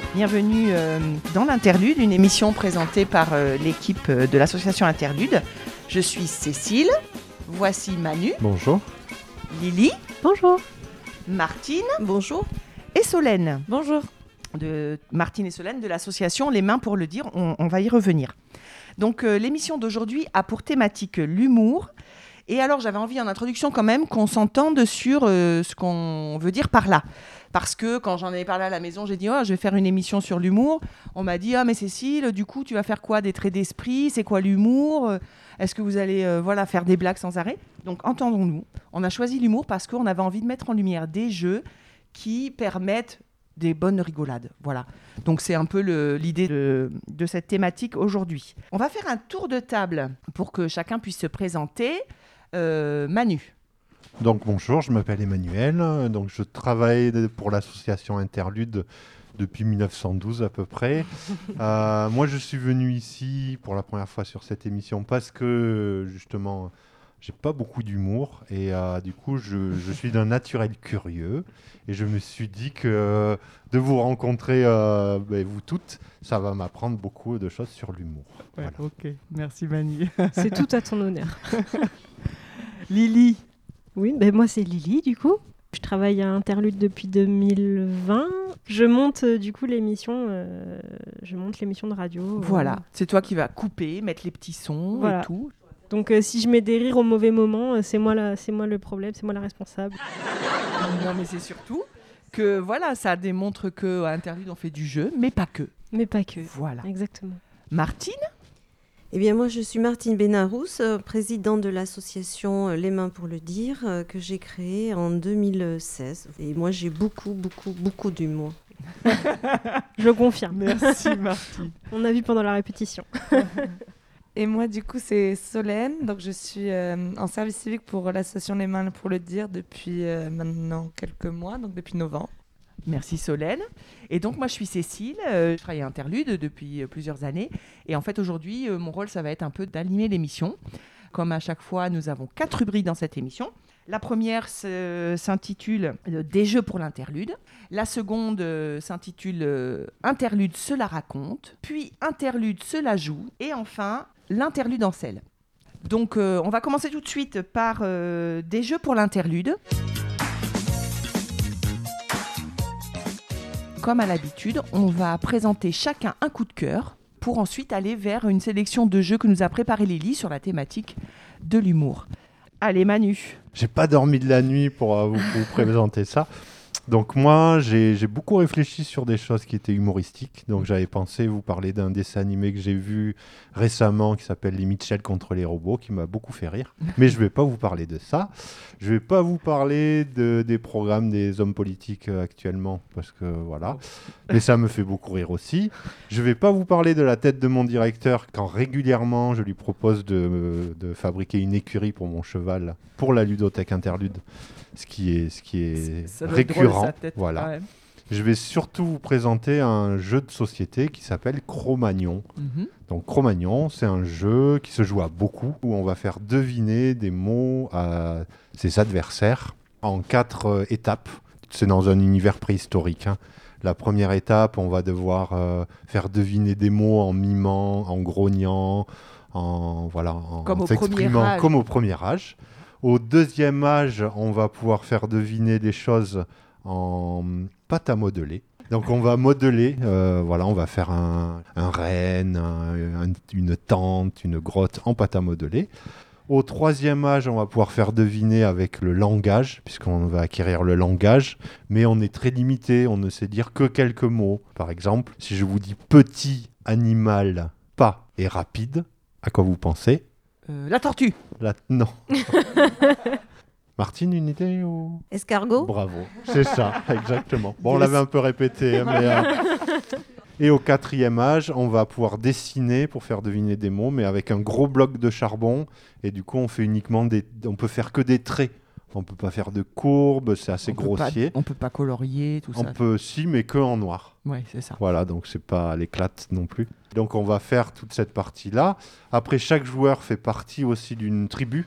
Bonjour, bienvenue euh, dans l'Interlude, une émission présentée par euh, l'équipe euh, de l'association Interlude. Je suis Cécile, voici Manu, Bonjour. Lily, Bonjour. Martine Bonjour. et Solène. Bonjour. De Martine et Solène de l'association Les Mains pour le dire, on, on va y revenir. Donc l'émission d'aujourd'hui a pour thématique l'humour. Et alors j'avais envie en introduction quand même qu'on s'entende sur euh, ce qu'on veut dire par là. Parce que quand j'en ai parlé à la maison, j'ai dit oh, je vais faire une émission sur l'humour. On m'a dit ah mais Cécile, du coup tu vas faire quoi? Des traits d'esprit? C'est quoi l'humour? Est-ce que vous allez euh, voilà faire des blagues sans arrêt? Donc entendons-nous. On a choisi l'humour parce qu'on avait envie de mettre en lumière des jeux qui permettent des bonnes rigolades. Voilà. Donc c'est un peu l'idée de, de cette thématique aujourd'hui. On va faire un tour de table pour que chacun puisse se présenter. Euh, Manu. Donc bonjour, je m'appelle Emmanuel. Donc je travaille pour l'association Interlude depuis 1912 à peu près. Euh, moi je suis venu ici pour la première fois sur cette émission parce que justement j'ai pas beaucoup d'humour et euh, du coup je, je suis d'un naturel curieux et je me suis dit que de vous rencontrer euh, ben, vous toutes, ça va m'apprendre beaucoup de choses sur l'humour. Voilà. Ok, merci Manu. C'est tout à ton honneur. Lily. Oui, ben moi c'est Lily du coup. Je travaille à Interlude depuis 2020. Je monte euh, du coup l'émission, euh, je monte l'émission de radio. euh. Voilà, c'est toi qui vas couper, mettre les petits sons Voilà. et tout. Donc si je mets des rires au mauvais moment, c'est moi la, c'est moi le problème, c'est moi la responsable. Non, mais c'est surtout que voilà, ça démontre que à Interlude on fait du jeu, mais pas que. Mais pas que. Voilà. Exactement. Martine? Eh bien, moi, je suis Martine Bénarousse, euh, présidente de l'association euh, Les Mains pour le Dire, euh, que j'ai créée en 2016. Et moi, j'ai beaucoup, beaucoup, beaucoup d'humour. Je confirme. Merci Martine. On a vu pendant la répétition. Et moi, du coup, c'est Solène. Donc, je suis euh, en service civique pour l'association Les Mains pour le dire depuis euh, maintenant quelques mois, donc depuis novembre. Merci Solène. Et donc moi je suis Cécile, euh, je travaille à Interlude depuis euh, plusieurs années. Et en fait aujourd'hui euh, mon rôle ça va être un peu d'animer l'émission. Comme à chaque fois nous avons quatre rubriques dans cette émission. La première s'intitule Des jeux pour l'interlude. La seconde s'intitule Interlude cela raconte. Puis Interlude cela joue. Et enfin l'interlude en selle. Donc on va commencer tout de suite par des jeux pour l'interlude. Comme à l'habitude, on va présenter chacun un coup de cœur pour ensuite aller vers une sélection de jeux que nous a préparé Lily sur la thématique de l'humour. Allez Manu. J'ai pas dormi de la nuit pour euh, vous, vous présenter ça. Donc moi, j'ai beaucoup réfléchi sur des choses qui étaient humoristiques. Donc j'avais pensé vous parler d'un dessin animé que j'ai vu récemment qui s'appelle Les Mitchell contre les robots, qui m'a beaucoup fait rire. Mais je vais pas vous parler de ça. Je vais pas vous parler de, des programmes des hommes politiques euh, actuellement, parce que voilà. Mais ça me fait beaucoup rire aussi. Je vais pas vous parler de la tête de mon directeur quand régulièrement je lui propose de, de fabriquer une écurie pour mon cheval pour la ludothèque interlude, ce qui est, ce qui est Ça doit être drôle, récurrent. tête. voilà. Ouais. Je vais surtout vous présenter un jeu de société qui s'appelle Cro-Magnon. Mhm. Donc Cro-Magnon, c'est un jeu qui se joue à beaucoup, où on va faire deviner des mots à ses adversaires en quatre euh, étapes. C'est dans un univers préhistorique. hein. La première étape, on va devoir euh, faire deviner des mots en mimant, en grognant, en voilà, en s'exprimant comme au premier âge. Au deuxième âge, on va pouvoir faire deviner des choses en pâte à modeler. Donc on va modeler, euh, voilà, on va faire un, un renne, un- un- une tente, une grotte en pâte à modeler. Au troisième âge, on va pouvoir faire deviner avec le langage, puisqu'on va acquérir le langage, mais on est très limité, on ne sait dire que quelques mots. Par exemple, si je vous dis petit animal, pas et rapide, à quoi vous pensez? Euh, la tortue. La... Non. Martine, une idée ou... Escargot Bravo, c'est ça, exactement. Bon, on l'avait un peu répété, hein, mais... euh, Et au quatrième âge, on va pouvoir dessiner pour faire deviner des mots, mais avec un gros bloc de charbon. Et du coup, on fait uniquement des... On peut faire que des traits. On peut pas faire de courbes, c'est assez on peut pas- grossier. on peut pas colorier tout On ça. peut si, mais que en noir. Ouais, c'est ça. Voilà, donc c'est pas l'éclate non plus. Donc on va faire toute cette partie-là. Après, chaque joueur fait partie aussi d'une tribu.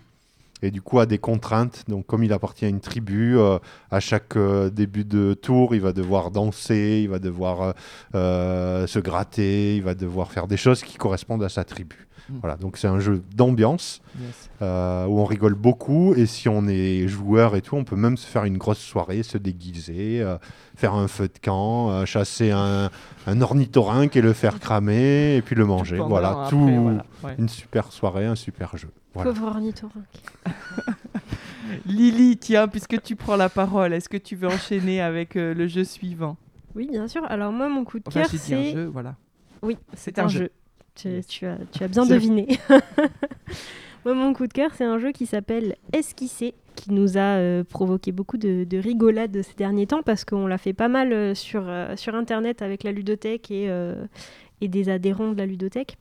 et du coup a des contraintes. Donc comme il appartient à une tribu, euh, à chaque euh, début de tour, il va devoir danser, il va devoir euh, se gratter, il va devoir faire des choses qui correspondent à sa tribu. Mm. Voilà, donc c'est un jeu d'ambiance Yes. euh, où on rigole beaucoup et si on est joueur et tout, on peut même se faire une grosse soirée, se déguiser, euh, faire un feu de camp, euh, chasser un, un ornithorynque et le faire cramer et puis le manger. Voilà, après, tout voilà, ouais. une super soirée, un super jeu. Voilà. Pauvre ornithorynque. Lily, tiens, puisque tu prends la parole, est-ce que tu veux enchaîner avec euh, le jeu suivant? Oui, bien sûr. Alors moi, mon coup de Enfin, cœur, c'est... jeu, voilà. Oui, C'est un jeu. Tu, Yes. tu as, tu as bien deviné. Moi, mon coup de cœur, c'est un jeu qui s'appelle Esquisser, qui nous a euh, provoqué beaucoup de, de rigolades ces derniers temps, parce qu'on l'a fait pas mal euh, sur, euh, sur Internet avec la ludothèque et, euh, et des adhérents de la ludothèque.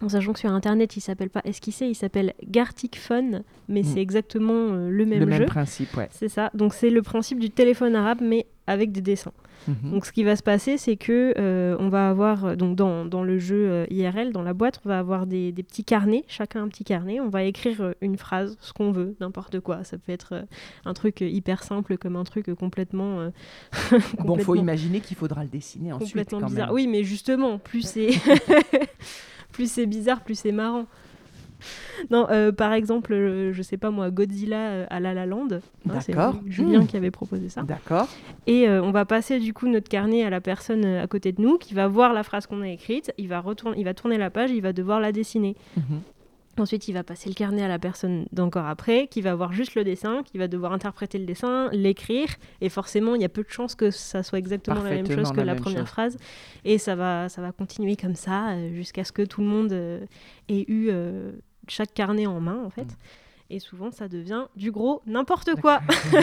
En sachant que sur Internet, il s'appelle pas Esquisser, il s'appelle Gartic Fun, mais Mm. c'est exactement le même le même jeu. principe, ouais. C'est ça. Donc c'est le principe du téléphone arabe, mais avec des dessins. Mhm. Donc ce qui va se passer, c'est que euh, on va avoir euh, donc dans, dans le jeu euh, IRL, dans la boîte, on va avoir des, des petits carnets, chacun un petit carnet. On va écrire une phrase, ce qu'on veut, n'importe quoi. Ça peut être un truc hyper simple comme un truc euh, complètement. euh, Bon, faut complètement- imaginer qu'il faudra le dessiner ensuite. complètement quand bizarre. même. Oui, mais justement, plus c'est plus c'est bizarre, plus c'est marrant. Non, euh, par exemple, euh, je sais pas moi, Godzilla euh, à La La Land. Hein, c'est D'accord. Julien Mmh. qui avait proposé ça. D'accord. Et euh, on va passer du coup notre carnet à la personne à côté de nous qui va voir la phrase qu'on a écrite, il va, retourner, il va tourner la page, il va devoir la dessiner. Mhm. Ensuite, il va passer le carnet à la personne d'encore après, qui va voir juste le dessin, qui va devoir interpréter le dessin, l'écrire, et forcément, il y a peu de chances que ça soit exactement la même chose que la première chose. phrase. Et ça va, ça va continuer comme ça jusqu'à ce que tout le monde ait eu euh, chaque carnet en main, en fait. Mm. Et souvent, ça devient du gros n'importe quoi.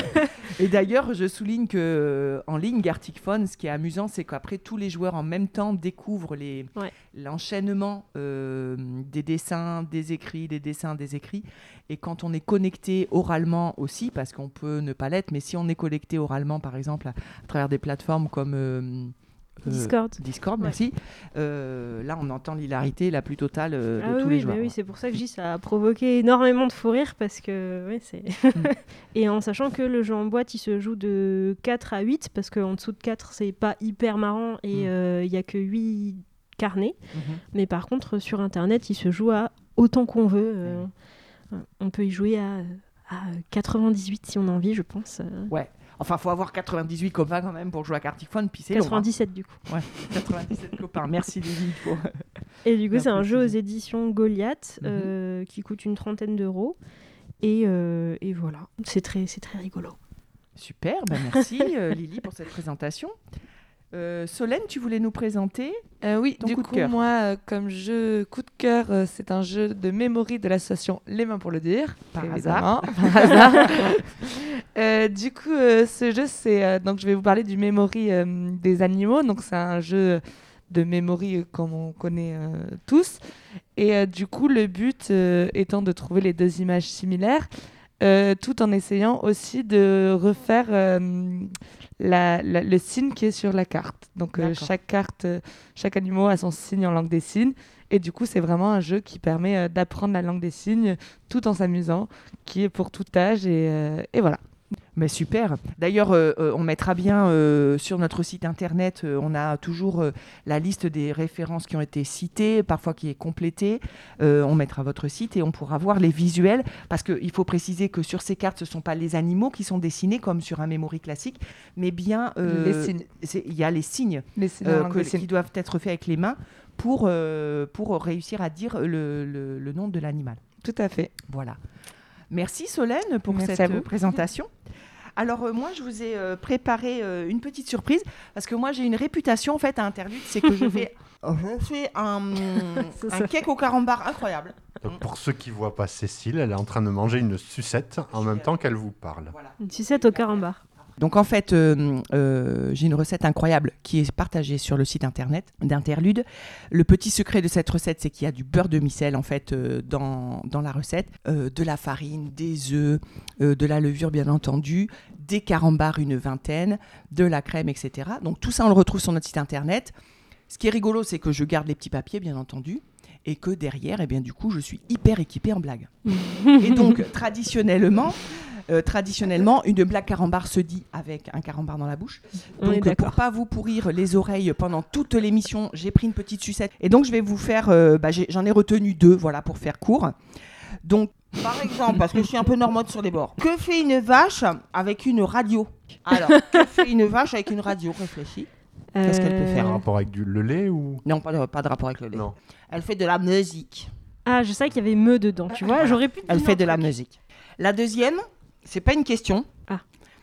Et d'ailleurs, je souligne que euh, en ligne, Gartic Phone, ce qui est amusant, c'est qu'après tous les joueurs en même temps découvrent les Ouais. l'enchaînement euh, des dessins, des écrits, des dessins, des écrits. Et quand on est connecté oralement aussi, parce qu'on peut ne pas l'être, mais si on est connecté oralement, par exemple, à, à travers des plateformes comme euh, Discord. Discord, Ouais. merci. Euh, là, on entend l'hilarité la plus totale euh, de Ah tous oui, les oui, joueurs. bah oui, c'est pour ça que dis ça a provoqué énormément de fou rire parce que ouais, c'est et en sachant que le jeu en boîte il se joue de 4 à 8 parce qu'en dessous de 4 c'est pas hyper marrant et Mm. euh, il y a que 8 carnets Mhm. mais par contre sur internet il se joue à autant qu'on veut euh, on peut y jouer à, à 98 si on a envie je pense euh, Enfin, faut avoir 98 copains quand même pour jouer à Phone, puis c'est long, hein. 97 du coup 97 copains. Merci Lily pour. Et du coup, c'est un jeu aux éditions Goliath Mhm. euh, qui coûte une trentaine d'euros. Et, euh, et voilà, c'est très, très rigolo. Super, ben merci euh, Lily pour cette présentation. Euh, Solène, tu voulais nous présenter Euh, oui, Ton du coup moi, euh, comme jeu coup de cœur, c'est un jeu de mémoire de l'association Les Mains pour le dire. Par évidemment. Par hasard. Du coup, ce jeu, c'est. donc, je vais vous parler du euh, des animaux. Donc, c'est un jeu de euh, comme on connaît tous. Et du coup, le but étant de trouver les deux images similaires, euh, tout en essayant aussi de refaire euh, la- la- le signe qui est sur la carte. Donc, euh, chaque carte, chaque animal a son signe en langue des signes. Et du coup, c'est vraiment un jeu qui permet d'apprendre la langue des signes tout en s'amusant, qui est pour tout âge. Et, et voilà. Mais super. D'ailleurs, euh, euh, on mettra bien euh, sur notre site internet, euh, on a toujours la liste des références qui ont été citées, parfois qui est complétée. On mettra votre site et on pourra voir les visuels, parce qu'il faut préciser que sur ces cartes, ce ne sont pas les animaux qui sont dessinés comme sur un memory classique, mais bien les Il y a les signes Les signes que- signes. qui doivent être faits avec les mains pour, pour réussir à dire le, le- le nom de l'animal. Tout à fait. Voilà. Merci Solène pour Merci cette euh, présentation. Alors euh, moi je vous ai euh, préparé euh, une petite surprise parce que moi j'ai une réputation en fait à Interlude, c'est que je fais, je fais un, cake au carambar incroyable. Donc, pour ceux qui voient pas Cécile, elle est en train de manger une sucette en même temps qu'elle vous parle. Voilà. Une sucette au carambar. Donc en fait, euh, euh, j'ai une recette incroyable qui est partagée sur le site internet d'Interlude. Le petit secret de cette recette, c'est qu'il y a du beurre de micelle en fait euh, dans, dans la recette, de la farine, des œufs, de la levure bien entendu, des carambars une vingtaine, de la crème, etc. Donc tout ça, on le retrouve sur notre site internet. Ce qui est rigolo, c'est que je garde les petits papiers, bien entendu. Et que derrière, eh bien, du coup, je suis hyper équipée en blagues. et donc, traditionnellement, euh, traditionnellement, une blague carambar se dit avec un carambar dans la bouche. Donc, pour d'accord. pas vous pourrir les oreilles pendant toute l'émission, j'ai pris une petite sucette. Et donc, je vais vous faire. euh, bah, J'en ai, retenu deux, voilà, pour faire court. Donc, par exemple, parce que je suis un peu normande sur les bords. Que fait une vache avec une radio? Alors, que fait une vache avec une radio? Réfléchis. Qu'est-ce qu'elle peut Euh, faire En rapport avec du, le lait ou? Non, pas de, pas de rapport avec le lait. Non. Elle fait de la musique. Ah, je sais qu'il y avait me dedans, tu vois. J'aurais pu. te Elle fait un de la musique. La deuxième, c'est pas une question. Ah.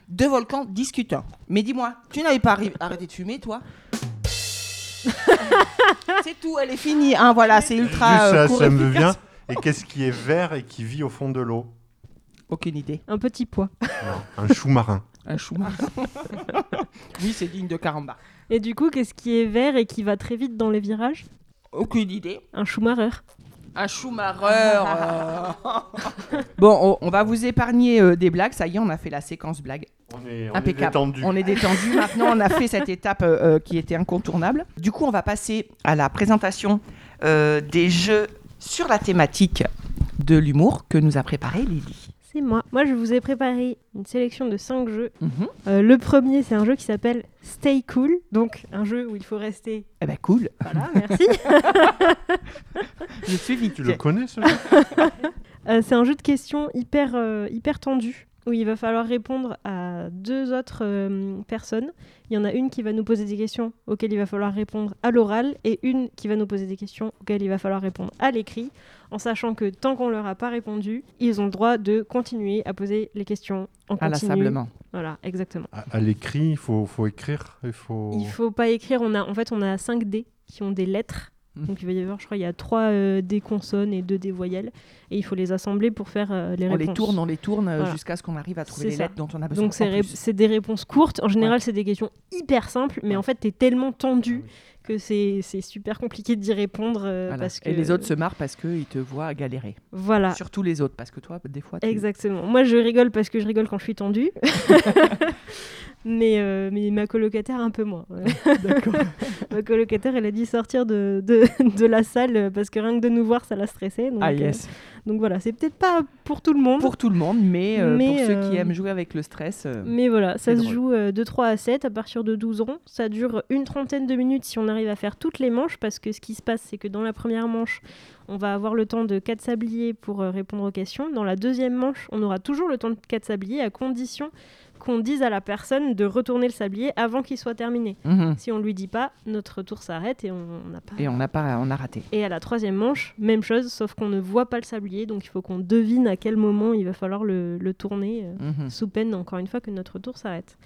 Deux volcans discutant. Mais dis-moi, tu n'avais pas arrêté de fumer, toi? C'est tout, elle est finie. Hein, voilà, c'est ultra Juste euh, ça, court ça et me vient. Et qu'est-ce qui est vert et qui vit au fond de l'eau? Aucune idée. Un petit pois. Non, Un chou marin. Un chou marin. oui, c'est digne de caramba. Et du coup, qu'est-ce qui est vert et qui va très vite dans les virages? Aucune idée. Un chou-marreur. Un chou-marreur. euh. bon, on, on va vous épargner euh, des blagues. Ça y est, on a fait la séquence blague. On est, on est détendu. On est détendu. Maintenant, on a fait cette étape euh, euh, qui était incontournable. Du coup, on va passer à la présentation euh, des jeux sur la thématique de l'humour que nous a préparé Lily. C'est moi. Moi, je vous ai préparé une sélection de 5 jeux. Mhm. Euh, le premier, c'est un jeu qui s'appelle Stay Cool. Donc, un jeu où il faut rester. Eh ben cool. Voilà, merci. Je suis vite. Tu le connais ce jeu Euh, c'est un jeu de questions hyper, euh, hyper tendu où il va falloir répondre à deux autres euh, personnes. Il y en a une qui va nous poser des questions auxquelles il va falloir répondre à l'oral et une qui va nous poser des questions auxquelles il va falloir répondre à l'écrit, en sachant que tant qu'on leur a pas répondu, ils ont le droit de continuer à poser les questions en continu. Inlassablement. Voilà, exactement. À, à l'écrit, il faut, faut écrire. Il faut... Il faut pas écrire. On a, en fait, on a 5 dés qui ont des lettres. Mhm. Donc il va y avoir, je crois, il y a 3 des consonnes et 2 des voyelles. Et il faut les assembler pour faire euh, les On réponses. les tourne, on les tourne euh, Voilà. jusqu'à ce qu'on arrive à trouver les ça. lettres dont on a besoin. Donc c'est ré- des réponses courtes. En général, c'est des questions hyper simples, mais Ouais. en fait, tu es tellement tendu Ah oui. Que c'est super compliqué d'y répondre. euh, Voilà. parce que... Et les autres se marrent parce qu'ils te voient galérer. Voilà, Surtout les autres, parce que toi, des fois, tu... exactement. Moi, je rigole parce que je rigole quand je suis tendue. mais, euh, mais ma colocataire, un peu moins. D'accord. ma colocataire, elle a dit sortir de, de, de la salle parce que rien que de nous voir, ça la stressait. Donc, Ah euh, yes. Donc voilà, c'est peut-être pas pour tout le monde. Pour tout le monde, mais, euh, Mais, pour ceux qui euh, aiment jouer avec le stress. euh, Mais voilà, ça se drôle. joue de 3 à 7 à partir de 12 ronds. Ça dure une trentaine de minutes si on arrive à faire toutes les manches, parce que ce qui se passe, c'est que dans la première manche, on va avoir le temps de 4 sabliers pour répondre aux questions. Dans la deuxième manche, on aura toujours le temps de 4 sabliers, à condition qu'on dise à la personne de retourner le sablier avant qu'il soit terminé. mhm. Si on lui dit pas, notre tour s'arrête et on n'a pas... Et on n'a pas, on a raté. Et à la troisième manche, même chose, sauf qu'on ne voit pas le sablier, donc il faut qu'on devine à quel moment il va falloir le, le tourner. euh, Mhm. sous peine, encore une fois, que notre tour s'arrête.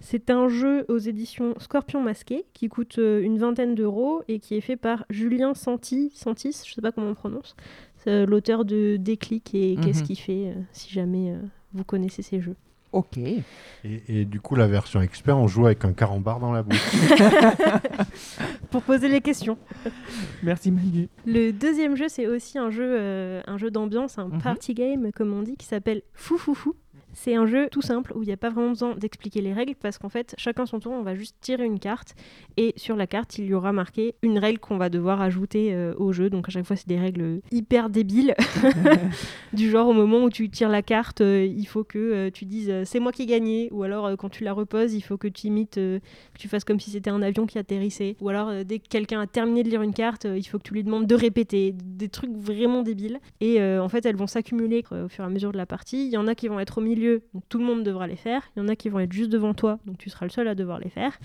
C'est un jeu aux éditions Scorpion Masqué qui coûte euh, une vingtaine d'euros et qui est fait par Julien Santi, Santis, je sais pas comment on prononce, euh, l'auteur de Déclic et Qu'est-ce Mhm. qu'il fait, euh, si jamais vous connaissez ces jeux. Ok. Et, et du coup, la version expert, on joue avec un carambar dans la bouche. Pour poser les questions. Merci Manu. Le deuxième jeu, c'est aussi un jeu, euh, un jeu d'ambiance, un Mhm. party game, comme on dit, qui s'appelle Fou Fou Fou. C'est un jeu tout simple où il n'y a pas vraiment besoin d'expliquer les règles parce qu'en fait, chacun son tour, on va juste tirer une carte et sur la carte, il y aura marqué une règle qu'on va devoir ajouter euh, au jeu. Donc à chaque fois, c'est des règles hyper débiles. du genre, au moment où tu tires la carte, euh, il faut que euh, tu dises c'est moi qui ai gagné. Ou alors, quand tu la reposes, il faut que tu imites, que tu fasses comme si c'était un avion qui atterrissait. Ou alors, dès que quelqu'un a terminé de lire une carte, il faut que tu lui demandes de répéter. Des trucs vraiment débiles. Et en fait, elles vont s'accumuler au fur et à mesure de la partie. Il y en a qui vont être au milieu, tout le monde devra les faire. Il y en a qui vont être juste devant toi, donc tu seras le seul à devoir les faire.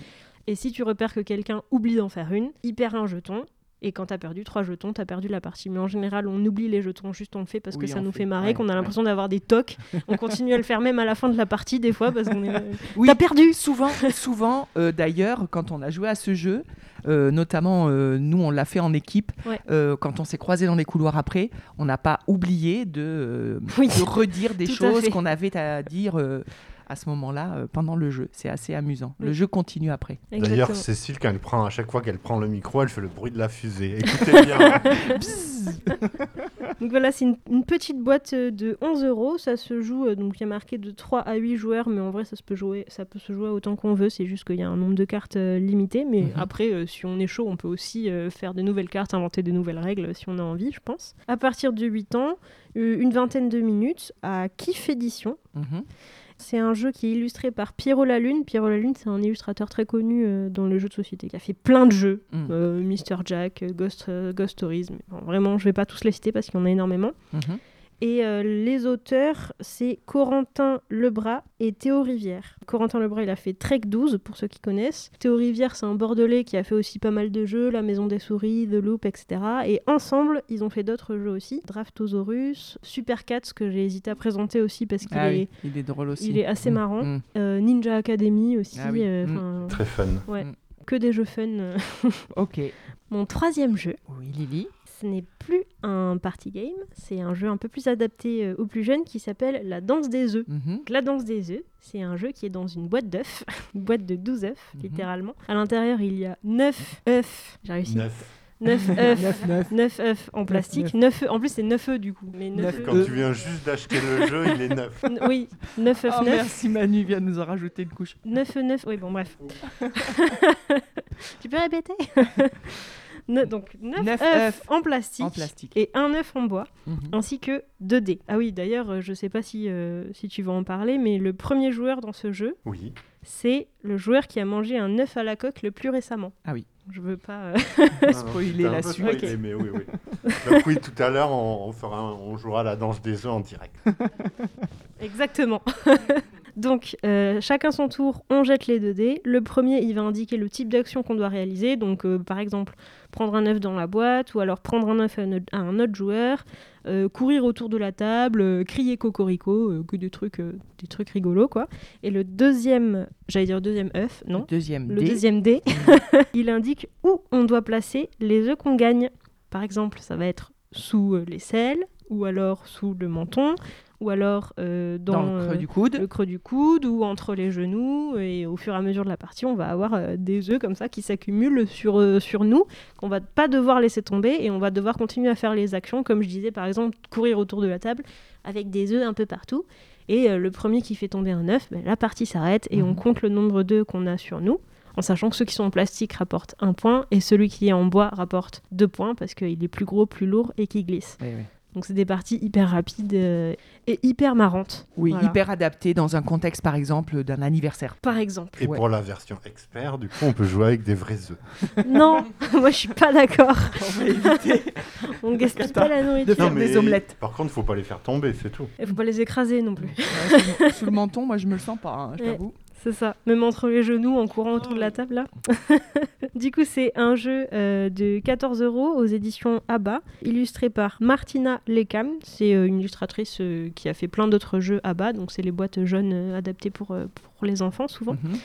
Et si tu repères que quelqu'un oublie d'en faire une, il perd un jeton. Et quand t'as perdu trois jetons, t'as perdu la partie. Mais en général, on oublie les jetons, juste on le fait parce Oui, que ça nous fait, fait marrer, ouais, qu'on a ouais. l'impression d'avoir des tocs. on continue à le faire même à la fin de la partie, des fois, parce qu'on est. Oui, T'as perdu Souvent, souvent euh, d'ailleurs, quand on a joué à ce jeu, euh, notamment euh, nous, on l'a fait en équipe, Ouais. euh, quand on s'est croisés dans les couloirs après, on n'a pas oublié de, euh, Oui. de redire des choses qu'on avait à dire euh, à ce moment-là euh, pendant le jeu. C'est assez amusant. Le jeu continue après. D'ailleurs. Cécile, quand elle prend, à chaque fois qu'elle prend le micro, elle fait le bruit de la fusée. Écoutez bien. donc voilà, c'est une, une petite boîte euh, de 11 euros. Ça se joue, euh, donc il y a marqué de 3 à 8 joueurs, mais en vrai, ça, se peut, jouer, ça peut se jouer autant qu'on veut. C'est juste qu'il y a un nombre de cartes euh, limité. Mais Mhm. après, euh, si on est chaud, on peut aussi euh, faire de nouvelles cartes, inventer de nouvelles règles si on a envie, je pense. À partir de 8 ans, euh, une vingtaine de minutes à Kiff Édition. Mhm. C'est un jeu qui est illustré par Pierrot la Lune. Pierrot la Lune, c'est un illustrateur très connu euh, dans le jeu de société, qui a fait plein de jeux. Mm. Euh, Mr. Jack, euh, Ghost, euh, Ghost bon, vraiment, je vais pas tous les citer parce qu'il y en a énormément. Mhm. Et euh, les auteurs, c'est Corentin Lebras et Théo Rivière. Corentin Lebras, il a fait Trek 12, pour ceux qui connaissent. Théo Rivière, c'est un Bordelais qui a fait aussi pas mal de jeux, La Maison des Souris, The Loop, etc. Et ensemble, ils ont fait d'autres jeux aussi. Draftosaurus, Super Cats, que j'ai hésité à présenter aussi parce qu'il Ah est, oui, il est drôle aussi. il est assez Mm. marrant. Mm. Euh, Ninja Academy aussi. Ah oui. euh, Mm. Très fun. ouais, que des jeux fun. Ok. Mon troisième jeu, Oui, Lily. Ce n'est plus un party game, c'est un jeu un peu plus adapté euh, aux plus jeunes qui s'appelle La danse des œufs. Donc, La danse des œufs, c'est un jeu qui est dans une boîte d'œufs, une boîte de 12 œufs, Mhm. littéralement. À l'intérieur, il y a 9 œufs. J'ai réussi. Neuf. 9 œufs. Neuf, neuf. 9 œufs en plastique. 9 œufs. En plus, c'est 9 œufs du coup. Mais 9 Neuf œufs. Quand tu viens juste d'acheter le jeu, il est neuf. N- Oui, 9 œufs, Oh, 9. merci Manu, vient de nous en rajouter une couche. 9 9 oui bon bref tu peux répéter? Ne- donc 9, Neuf œufs œufs en plastique, En plastique. et un œuf en bois Mhm. ainsi que 2 dés ah oui d'ailleurs euh, je sais pas si, euh, si tu vas en parler mais le premier joueur dans ce jeu Oui. c'est le joueur qui a mangé un œuf à la coque le plus récemment Ah oui. je veux pas euh, Spoiler un la suite. spoilé, mais oui, oui. Donc oui, tout à l'heure, on, on fera, un- on jouera à la danse des œufs en direct. Exactement. Donc, euh, chacun son tour, on jette les 2 dés. Le premier, il va indiquer le type d'action qu'on doit réaliser. Donc, euh, par exemple, prendre un œuf dans la boîte, ou alors prendre un œuf à, un autre- joueur, euh, courir autour de la table, crier cocorico, que des trucs, des trucs rigolos, quoi. Et le deuxième, j'allais dire deuxième œuf, non Deuxième le dé. deuxième dé, il indique où on doit placer les œufs qu'on gagne. Par exemple, ça va être sous l'aisselle, ou alors sous le menton, ou alors euh, dans, dans, le creux euh, du coude. le creux du coude, ou entre les genoux. Et au fur et à mesure de la partie, on va avoir euh, des œufs comme ça qui s'accumulent sur, sur nous, qu'on va pas devoir laisser tomber, et on va devoir continuer à faire les actions, comme je disais, par exemple, courir autour de la table avec des œufs un peu partout. Et euh, le premier qui fait tomber un œuf, ben, la partie s'arrête et on Mhm. compte le nombre d'œufs qu'on a sur nous, en sachant que ceux qui sont en plastique rapportent un point et celui qui est en bois rapporte deux points parce qu'il est plus gros, plus lourd et qui glisse. Oui, oui. Donc c'est des parties hyper rapides euh, et hyper marrantes. Oui, Voilà. hyper adapté dans un contexte, par exemple, d'un anniversaire. Par exemple. Et Ouais. pour la version expert, du coup, on peut jouer avec des vrais œufs. non, moi je suis pas d'accord. On va éviter On gaspille pas la de nourriture. faire des omelettes. Par contre, faut pas les faire tomber, c'est tout. Il faut pas les écraser non plus. Ouais, sous, le- sous le menton, moi je me le sens pas, hein, je Ouais. t'avoue. C'est ça, même entre les genoux en courant autour de la table là. du coup, c'est un jeu euh, de 14 euros aux éditions ABBA, illustré par Martina Lekam. C'est euh, une illustratrice euh, qui a fait plein d'autres jeux ABBA, donc c'est les boîtes jaunes euh, adaptées pour, pour les enfants souvent. Mhm.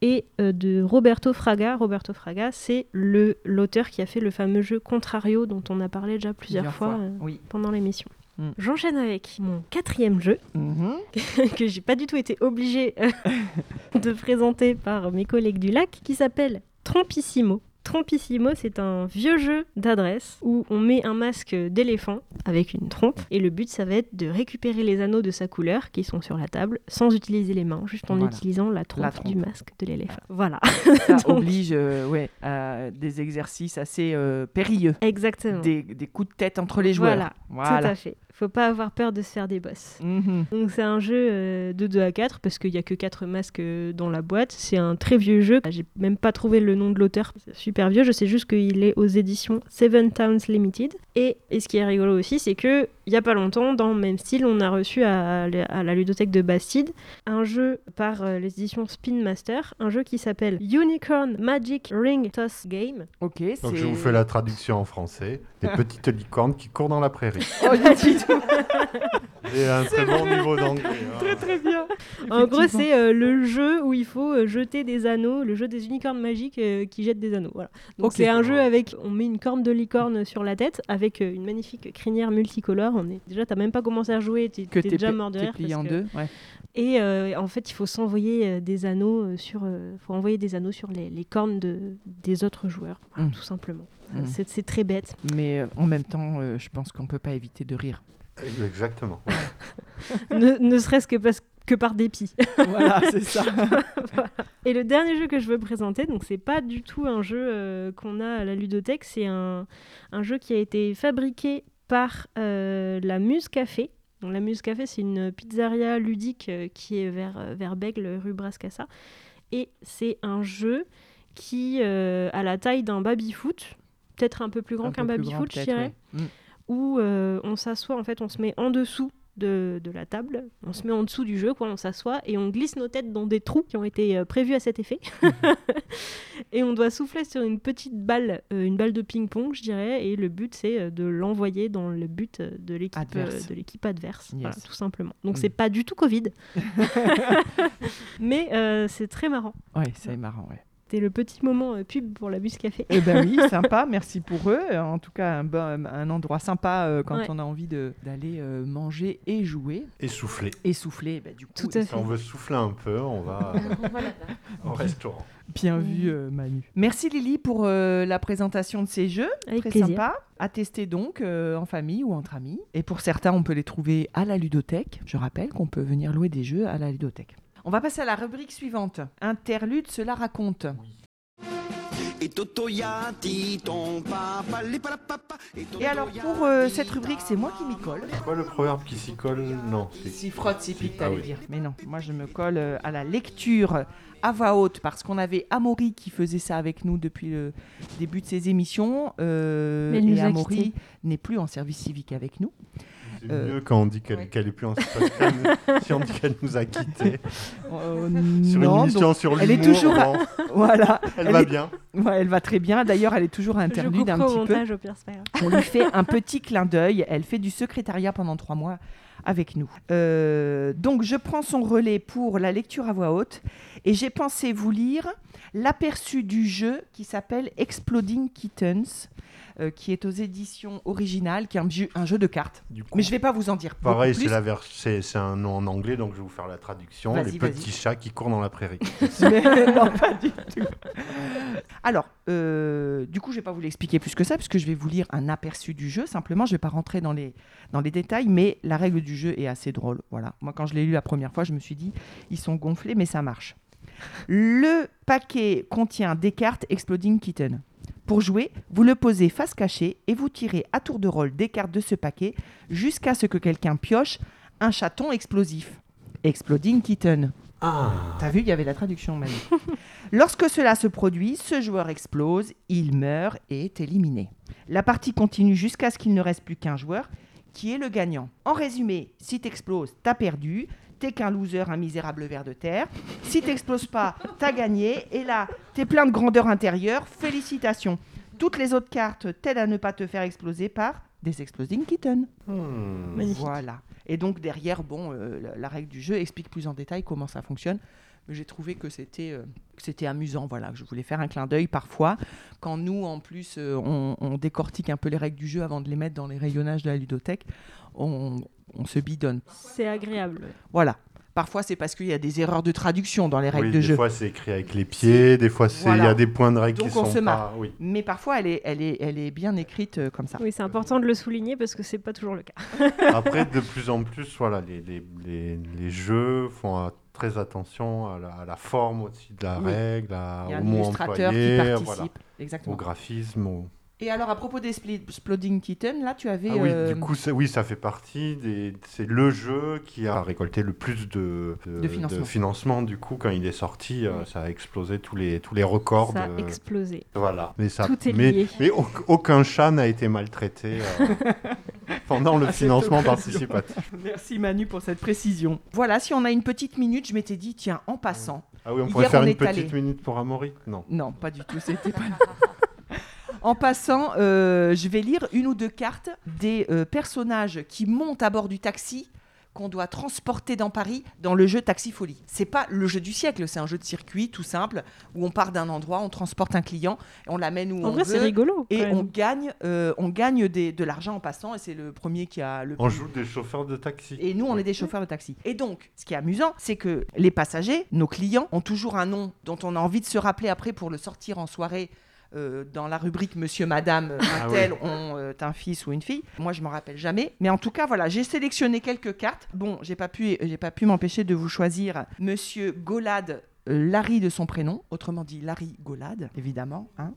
Et de Roberto Fraga. Roberto Fraga, c'est le l'auteur qui a fait le fameux jeu Contrario dont on a parlé déjà plusieurs, fois, Oui. pendant l'émission. Mm. J'enchaîne avec mon quatrième jeu Mhm. que j'ai pas du tout été obligée euh, de présenter par mes collègues du lac, qui s'appelle Trompissimo. Trompissimo, c'est un vieux jeu d'adresse où on met un masque d'éléphant avec une trompe et le but ça va être de récupérer les anneaux de sa couleur qui sont sur la table sans utiliser les mains, juste en Voilà. utilisant la trompe, La trompe. du masque de l'éléphant. Voilà, Ça Donc- oblige euh, ouais, à des exercices assez euh, périlleux. exactement. Des, des coups de tête entre les joueurs. Voilà, Tout Voilà. à fait. Faut pas avoir peur de se faire des bosses. Mhm. Donc c'est un jeu euh, de 2 à 4 parce qu'il n'y a que 4 masques euh, dans la boîte. C'est un très vieux jeu. J'ai même pas trouvé le nom de l'auteur. C'est super vieux. Je sais juste qu'il est aux éditions Seven Towns Limited. Et, et ce qui est rigolo aussi, c'est que il y a pas longtemps, dans le même style, on a reçu à, la- à la ludothèque de Bastide un jeu par euh, les éditions Spin Master, un jeu qui s'appelle Unicorn Magic Ring Toss Game. Ok, Donc je vous fais la traduction en français. Des petites licornes qui courent dans la prairie. Oh. J'ai un très bon niveau d'anglais. hein. très très bien. En gros, c'est euh, le jeu où il faut euh, jeter des anneaux, le jeu des unicornes magiques euh, qui jettent des anneaux. Voilà. Donc Ok. c'est un jeu avec, on met une corne de licorne sur la tête avec euh, une magnifique crinière multicolore. On est déjà, t'as même pas commencé à jouer, t'es que t'es t'es déjà mort de t'es rire. plié parce en que- deux. Ouais. Et euh, en fait, il faut s'envoyer euh, des anneaux euh, sur, euh, faut envoyer des anneaux sur les, les cornes de, des autres joueurs, voilà, Mm. tout simplement. Mm. C'est c'est très bête. Mais euh, en même temps, euh, je pense qu'on peut pas éviter de rire. Exactement. ne ne serait-ce que, parce, que par dépit. voilà, c'est ça. Et le dernier jeu que je veux présenter, donc c'est pas du tout un jeu euh, qu'on a à la ludothèque, c'est un, un jeu qui a été fabriqué par euh, la Muse Café. Donc, la Muse Café, c'est une pizzeria ludique euh, qui est vers, vers Bègle, rue Brascassa. Et c'est un jeu qui euh, a la taille d'un baby-foot, peut-être un peu plus grand Un qu'un baby-foot, je dirais ouais. Mm. Où euh, on s'assoit, en fait, on se met en dessous de, de la table, on se met en dessous du jeu, quoi, on s'assoit et on glisse nos têtes dans des trous qui ont été euh, prévus à cet effet. et on doit souffler sur une petite balle, euh, une balle de ping-pong, je dirais, et le but c'est de l'envoyer dans le but de l'équipe Adverse. de l'équipe adverse, Yes. voilà, tout simplement. Donc Mm. c'est pas du tout Covid, mais euh, c'est très marrant. Ouais, c'est marrant, ouais. C'était le petit moment euh, pub pour la bus café. Eh ben oui, sympa, merci pour eux. Euh, En tout cas, un, bon- un endroit sympa euh, quand Ouais. on a envie de- d'aller euh, manger et jouer Et souffler. et souffler. bah, du coup, Tout à Si on veut souffler un peu, on va au restaurant. Bien vu, euh, Manu. Merci Lily pour euh, la présentation de ces jeux. Avec Très plaisir. sympa. À tester donc euh, en famille ou entre amis. Et pour certains, on peut les trouver à la ludothèque. Je rappelle qu'on peut venir louer des jeux à la ludothèque. On va passer à la rubrique suivante. Interlude, cela raconte. Et alors pour euh, cette rubrique, c'est moi qui m'y colle. C'est quoi le proverbe qui s'y colle Non. c'est- Si frotte, si pique, Ah t'allais oui. dire. Mais non, moi je me colle euh, à la lecture à voix haute parce qu'on avait Amaury qui faisait ça avec nous depuis le début de ses émissions. euh, Mais elle nous et a Amaury quittés. n'est plus en service civique avec nous. C'est Euh, mieux quand on dit qu'elle ouais. qu'elle est plus en situation. si on dit qu'elle nous a quittés. Euh, Sur non, une émission donc, sur elle est l'humour, toujours à- voilà. elle, elle va est- bien. Ouais, elle va très bien. D'ailleurs, elle est toujours interlude un petit peu. montage, au pire, grave. On lui fait un petit clin d'œil. Elle fait du secrétariat pendant trois mois avec nous. Euh, donc, je prends son relais pour la lecture à voix haute et j'ai pensé vous lire l'aperçu du jeu qui s'appelle Exploding Kittens, euh, qui est aux éditions originales, qui est un jeu, un jeu de cartes. Du coup, Mais je vais pas vous en dire pareil, plus. vers- c'est un nom en anglais, donc je vais vous faire la traduction. Les petits chats qui courent dans la prairie. Mais non, pas du tout. Alors, euh, du coup, je vais pas vous l'expliquer plus que ça, puisque je vais vous lire un aperçu du jeu. Simplement, je vais pas rentrer dans les, dans les détails, mais la règle du jeu est assez drôle. Voilà. Moi, quand je l'ai lu la première fois, je me suis dit, ils sont gonflés, mais ça marche. Le paquet contient des cartes Exploding Kitten. Pour jouer, vous le posez face cachée et vous tirez à tour de rôle des cartes de ce paquet jusqu'à ce que quelqu'un pioche un chaton explosif. Exploding Kitten. Ah T'as vu, il y avait la traduction, Manu. Lorsque cela se produit, ce joueur explose, il meurt et est éliminé. La partie continue jusqu'à ce qu'il ne reste plus qu'un joueur, qui est le gagnant. En résumé, si t'exploses, t'as perdu. T'es qu'un loser, un misérable ver de terre. Si t'exploses pas, t'as gagné. Et là, t'es plein de grandeur intérieure. Félicitations. Toutes les autres cartes t'aident à ne pas te faire exploser par des exploding kittens. Hmm. Voilà. Et donc derrière, bon, euh, la, la règle du jeu explique plus en détail comment ça fonctionne. Mais J'ai trouvé que c'était euh, c'était amusant, voilà, que je voulais faire un clin d'œil parfois. Quand nous, en plus, euh, on, on décortique un peu les règles du jeu avant de les mettre dans les rayonnages de la ludothèque, on, on se bidonne. C'est agréable. Voilà. Parfois, c'est parce qu'il y a des erreurs de traduction dans les règles Oui, de des jeu. fois c'est écrit avec les pieds, des fois c'est il y a des points de règle Donc, qui on sont se pas. marre. Oui. Mais parfois, elle est, elle est, elle est bien écrite euh, comme ça. Oui, c'est important de le souligner parce que c'est pas toujours le cas. Après, de plus en plus, voilà, les, les, les, les jeux font euh, très attention à la, à la forme aussi de la Oui. règle, à- Il y a au mot employé, participe. voilà, au graphisme. au- Et alors, à propos des Exploding Kitten, là, tu avais. Ah oui, euh, du coup, c'est- oui, ça fait partie des. C'est le jeu qui a récolté le plus de, De financement. financement. Du coup, quand il est sorti, euh, ça a explosé tous les, tous les records. Ça a explosé. Voilà. Mais, ça, Tout est lié. mais au- aucun chat n'a été maltraité euh, pendant le financement participatif. Merci Manu pour cette précision. Voilà, si on a une petite minute, je m'étais dit, tiens, en passant. Ah oui, on Hier, pourrait faire on une petite allé. minute pour Amaury Non. Non, pas du tout, c'était pas. En passant, euh, je vais lire une ou deux cartes des euh, personnages qui montent à bord du taxi qu'on doit transporter dans Paris dans le jeu Taxi Folie. C'est pas le jeu du siècle, c'est un jeu de circuit tout simple où on part d'un endroit, on transporte un client, et on l'amène où En on vrai, c'est veut. rigolo. Et on gagne, euh, on gagne des- de l'argent en passant, et c'est le premier qui a le On plus- joue des chauffeurs de taxi. et nous, on est des chauffeurs de taxi. Et donc, ce qui est amusant, c'est que les passagers, nos clients, ont toujours un nom dont on a envie de se rappeler après pour le sortir en soirée. Euh, dans la rubrique Monsieur, Madame, euh, un Ah tel ont euh, un fils ou une fille. Moi, je m'en rappelle jamais. Mais en tout cas, voilà, j'ai sélectionné quelques cartes. Bon, j'ai pas pu, j'ai pas pu m'empêcher de vous choisir Monsieur Golade. euh, Larry de son prénom, autrement dit Larry Golade, évidemment. hein.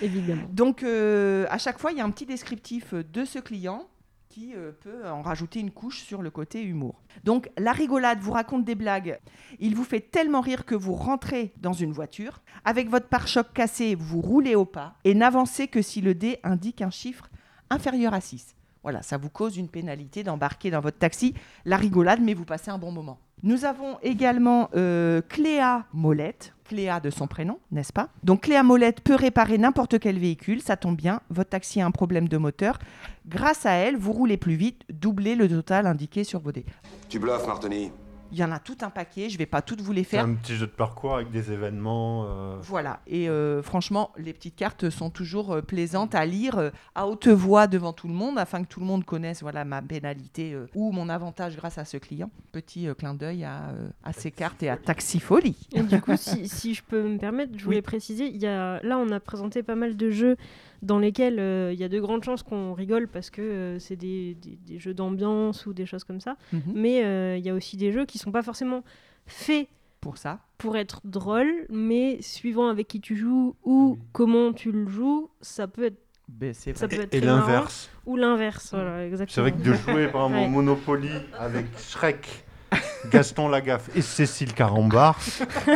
Évidemment. Donc, euh, à chaque fois, il y a un petit descriptif de ce client qui euh, peut en rajouter une couche sur le côté humour. Donc, la rigolade vous raconte des blagues. Il vous fait tellement rire que vous rentrez dans une voiture. Avec votre pare-choc cassé, vous roulez au pas et n'avancez que si le dé indique un chiffre inférieur à 6. Voilà, ça vous cause une pénalité d'embarquer dans votre taxi la rigolade, mais vous passez un bon moment. Nous avons également euh, Cléa Molette, Cléa de son prénom, n'est-ce pas? Donc Cléa Molette peut réparer n'importe quel véhicule, ça tombe bien, votre taxi a un problème de moteur. Grâce à elle, vous roulez plus vite, doublez le total indiqué sur vos dés. Tu bluffes, Martoni. Il y en a tout un paquet, je vais pas toutes vous les C'est faire. un petit jeu de parcours avec des événements. euh, Voilà, et euh, franchement, les petites cartes sont toujours euh, plaisantes à lire euh, à haute voix devant tout le monde, afin que tout le monde connaisse voilà, ma pénalité euh, ou mon avantage grâce à ce client. Petit euh, clin d'œil à, euh, à ces cartes et à Taxifolie. Et du coup, si, si je peux me permettre, je voulais Oui. préciser, il y a, là, on a présenté pas mal de jeux dans lesquels euh, il y a de grandes chances qu'on rigole parce que euh, c'est des, des- des jeux d'ambiance ou des choses comme ça. Mhm. Mais euh, il y a aussi des jeux qui sont pas forcément faits Pour ça. pour être drôles, mais suivant avec qui tu joues ou comment tu le joues, ça peut être, Ben, ça vrai. peut être Et, l'inverse. Ou l'inverse, voilà, exactement. C'est vrai que de jouer par exemple Ouais. Monopoly avec Shrek, Gaston Lagaffe et Cécile Carambar,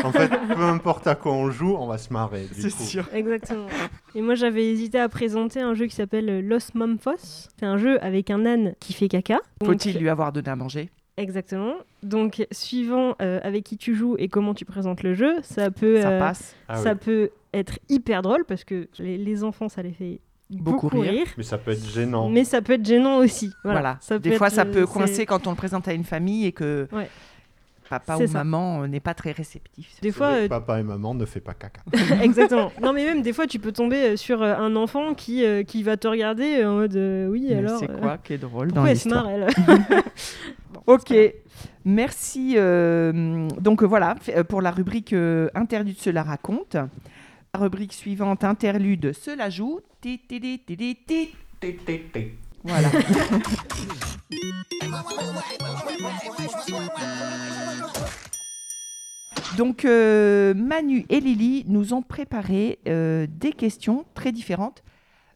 en fait, peu importe à quoi on joue, on va se marrer. C'est sûr. Exactement. Et moi, j'avais hésité à présenter un jeu qui s'appelle euh, Los Mamphos. C'est un jeu avec un âne qui fait caca. Donc, Faut-il lui avoir donné à manger? Exactement. Donc, suivant euh, avec qui tu joues et comment tu présentes le jeu, ça peut, Ça euh, passe. Ah ça oui. peut être hyper drôle parce que les, les enfants, ça les fait Beaucoup beaucoup, rire. rire. Mais ça peut être gênant. Mais ça peut être gênant aussi. Voilà. Voilà. Ça Des peut fois, être, ça euh, peut coincer quand on le présente à une famille et que Ouais. papa ou ça. maman euh, n'est pas très réceptif. Des fois, euh, papa et maman ne fait pas caca. Exactement. Non, mais même des fois, tu peux tomber sur un enfant qui, euh, qui va te regarder en mode euh, oui, Mais alors. c'est euh, quoi qui est drôle dans Pourquoi elle se l'histoire marre, elle Ok, merci. euh, donc voilà, pour la rubrique euh, Interlude, cela raconte. La rubrique suivante, Interlude, cela joue. Ti, ti, ti, ti, ti, ti. Voilà. Donc euh, Manu et Lily nous ont préparé euh, des questions très différentes.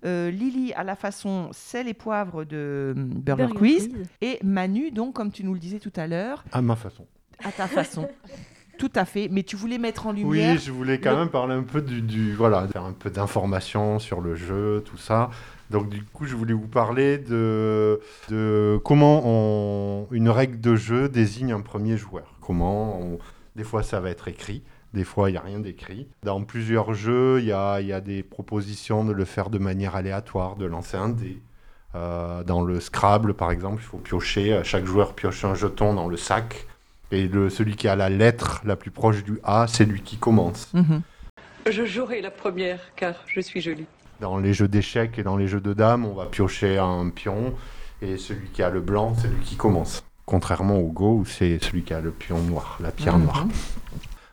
Euh, Lily à la façon sel et poivre de hum, Burger, Burger Quiz. Quiz. Et Manu, donc, comme tu nous le disais tout à l'heure, À ma façon. à ta façon. tout à fait. Mais tu voulais mettre en lumière. Oui, je voulais quand le- même parler un peu du, du- voilà, faire un peu d'informations sur le jeu, tout ça. Donc du coup, je voulais vous parler de, de comment on- une règle de jeu désigne un premier joueur. Comment on- des fois ça va être écrit, des fois il n'y a rien d'écrit. Dans plusieurs jeux, il y a, il y a des propositions de le faire de manière aléatoire, de lancer un dé. Euh, dans le Scrabble, par exemple, il faut piocher, euh, chaque joueur pioche un jeton dans le sac. Et le, celui qui a la lettre la plus proche du A, c'est lui qui commence. Mhm. Je jouerai la première car je suis jolie. Dans les jeux d'échecs et dans les jeux de dames, on va piocher un pion et celui qui a le blanc, c'est lui qui commence. Contrairement au Go, où c'est celui qui a le pion noir, la pierre Mhm. noire.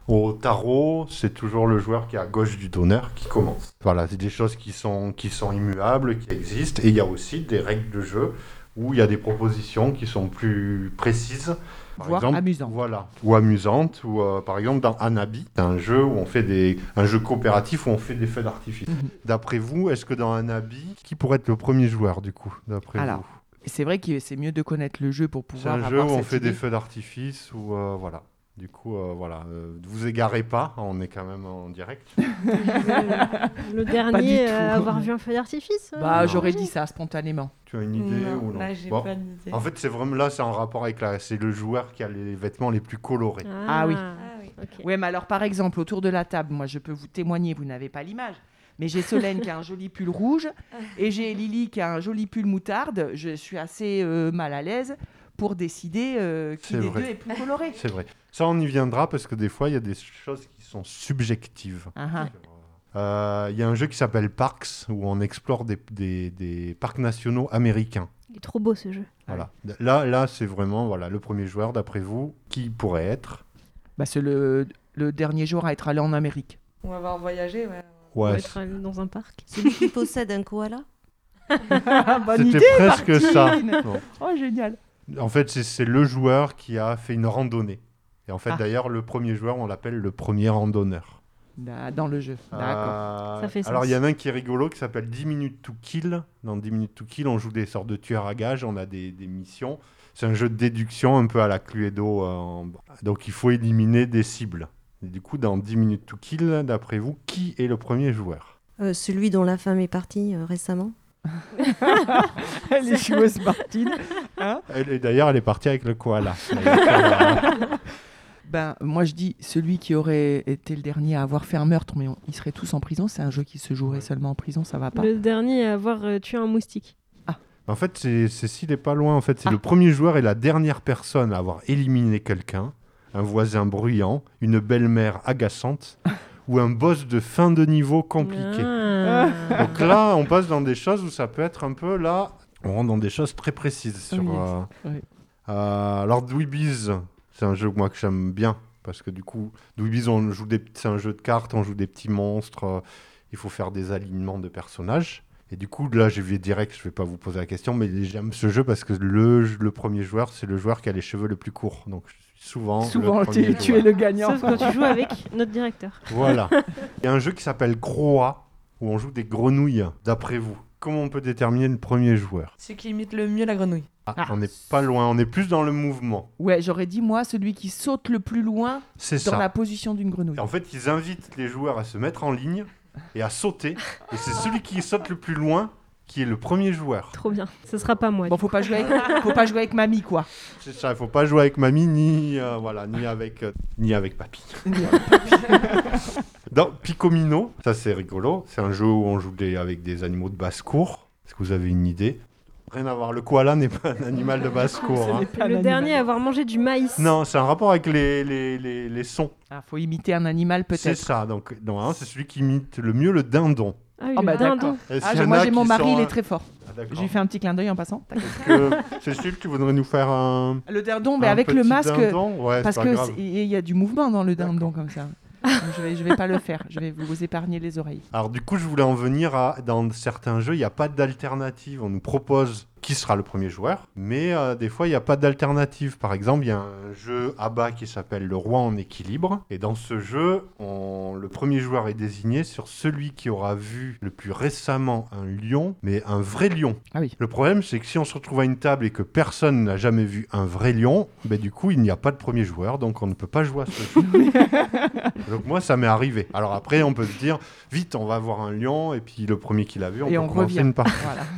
Au tarot, c'est toujours le joueur qui est à gauche du donneur qui commence. Voilà, c'est des choses qui sont, qui sont immuables, qui existent. Et il y a aussi des règles de jeu où il y a des propositions qui sont plus précises. Par Voire amusantes. Voilà, ou amusantes. Ou euh, par exemple dans Anabi, c'est un jeu où on fait des, un jeu coopératif où on fait des feux d'artifice. Mhm. D'après vous, est-ce que dans Anabi, qui pourrait être le premier joueur du coup, d'après vous? C'est vrai que c'est mieux de connaître le jeu pour C'est pouvoir un jeu où on fait des feux d'artifice ou euh, voilà. Du coup, euh, voilà, euh, ne vous égarez pas, on est quand même en direct. Le dernier à avoir vu un feu d'artifice euh, Bah, j'aurais dit ça spontanément. Tu as une idée Non, ou non là, j'ai Bon. pas d'idée. En fait, c'est vraiment là, c'est en rapport avec la, c'est le joueur qui a les vêtements les plus colorés. Ah oui. Ah oui. ok. Ouais, mais alors par exemple, autour de la table, moi je peux vous témoigner, vous n'avez pas l'image, mais j'ai Solène qui a un joli pull rouge et j'ai Lily qui a un joli pull moutarde. Je suis assez euh, mal à l'aise pour décider euh, qui des vrai. deux est plus coloré. C'est vrai. Ça, on y viendra parce que des fois, il y a des choses qui sont subjectives. Ah, ah. Euh, Il y a un jeu qui s'appelle Parks où on explore des, des- des parcs nationaux américains. Il est trop beau ce jeu. Voilà. Là, là c'est vraiment voilà, le premier joueur, d'après vous, qui pourrait être? Bah, c'est le, le dernier jour à être allé en Amérique. On va avoir voyagé, ouais. On va Ouais, être allé dans un parc. Celui qui possède un koala Bonne c'était presque ça. Martine. Bon. Oh, génial. En fait, c'est- le joueur qui a fait une randonnée. Et en fait, Ah. d'ailleurs, le premier joueur, on l'appelle le premier randonneur. Da- Dans le jeu. D'accord. Euh, Ça fait Alors, il y en a un qui est rigolo qui s'appelle 10 minutes to kill. Dans 10 minutes to kill, on joue des sortes de tueurs à gages, on a des, des missions. C'est un jeu de déduction un peu à la Cluedo. euh, en- Donc, il faut éliminer des cibles. Et du coup, dans 10 minutes to kill, d'après vous, qui est le premier joueur? Euh, Celui dont la femme est partie euh, récemment? Elle est joueuse, Martine. Et d'ailleurs, elle est partie avec le koala. Ben, moi, je dis celui qui aurait été le dernier à avoir fait un meurtre, mais on- ils seraient tous en prison. C'est un jeu qui se jouerait seulement en prison, ça va pas. Le dernier à avoir euh, tué un moustique. En fait, c'est Cécile n'est pas loin. En fait, c'est Ah. le premier joueur et la dernière personne à avoir éliminé quelqu'un, un voisin bruyant, une belle-mère agaçante ou un boss de fin de niveau compliqué. Ah. Donc là, on passe dans des choses où ça peut être un peu là. On rentre dans des choses très précises. Sur, Oui, euh, oui. euh, alors, Dweebies, c'est un jeu que moi que j'aime bien parce que du coup, Dweebies, on joue des, c'est un jeu de cartes, on joue des petits monstres. euh, il faut faire des alignements de personnages. Et du coup, là, je vais direct, je vais pas vous poser la question, mais j'aime ce jeu parce que le, le premier joueur, c'est le joueur qui a les cheveux le plus courts. Donc, souvent. Souvent, le tu, es le gagnant. Sauf quand tu joues avec notre directeur. Voilà. Il y a un jeu qui s'appelle Croa, où on joue des grenouilles. D'après vous, comment on peut déterminer le premier joueur? Celui qui imite le mieux la grenouille. Ah, Ah. On n'est pas loin, on est plus dans le mouvement. Ouais, j'aurais dit moi, celui qui saute le plus loin C'est dans ça. la position d'une grenouille. Et en fait, ils invitent les joueurs à se mettre en ligne et à sauter. Et c'est celui qui saute le plus loin qui est le premier joueur. Trop bien. Ce sera pas moi. Bon, faut pas jouer avec, faut pas jouer avec mamie, quoi. C'est ça, il faut pas jouer avec mamie ni euh, voilà, ni avec euh, ni avec papy. Dans Picomino, ça c'est rigolo, c'est un jeu où on joue des- avec des animaux de basse-cour. Est-ce que vous avez une idée? Rien à voir, le koala n'est pas un animal de basse-cour. Ce hein. le dernier à avoir mangé du maïs. Non, c'est un rapport avec les, les, les, les sons. Ah, faut imiter un animal C'est peut-être. ça, donc non, hein, c'est celui qui imite le mieux le dindon. Ah oui, Oh, le bah, dindon. d'accord. Et Ah, s'il y en moi a j'ai mon mari, sont, il est très fort. ah, d'accord. Lui fais un petit clin d'œil en passant. que Cécile, tu voudrais nous faire un. Le dindon, mais un avec le petit masque, dindon Ouais, parce c'est pas que grave. c'est- il y a du mouvement dans le dindon comme ça. Je je vais pas le faire. Je vais vous épargner les oreilles. Alors du coup, je voulais en venir à dans certains jeux, il n'y a pas d'alternative. On nous propose qui sera le premier joueur, mais euh, des fois, il n'y a pas d'alternative. Par exemple, il y a un jeu à bas qui s'appelle Le Roi en équilibre, et dans ce jeu, on- le premier joueur est désigné sur celui qui aura vu le plus récemment un lion, mais un vrai lion. Ah oui. Le problème, c'est que si on se retrouve à une table et que personne n'a jamais vu un vrai lion, ben, du coup, il n'y a pas de premier joueur, donc on ne peut pas jouer à ce jeu. donc moi, ça m'est arrivé. Alors après, on peut se dire, vite, on va voir un lion, et puis le premier qui l'a vu, on Et peut on commencer revient. une partie.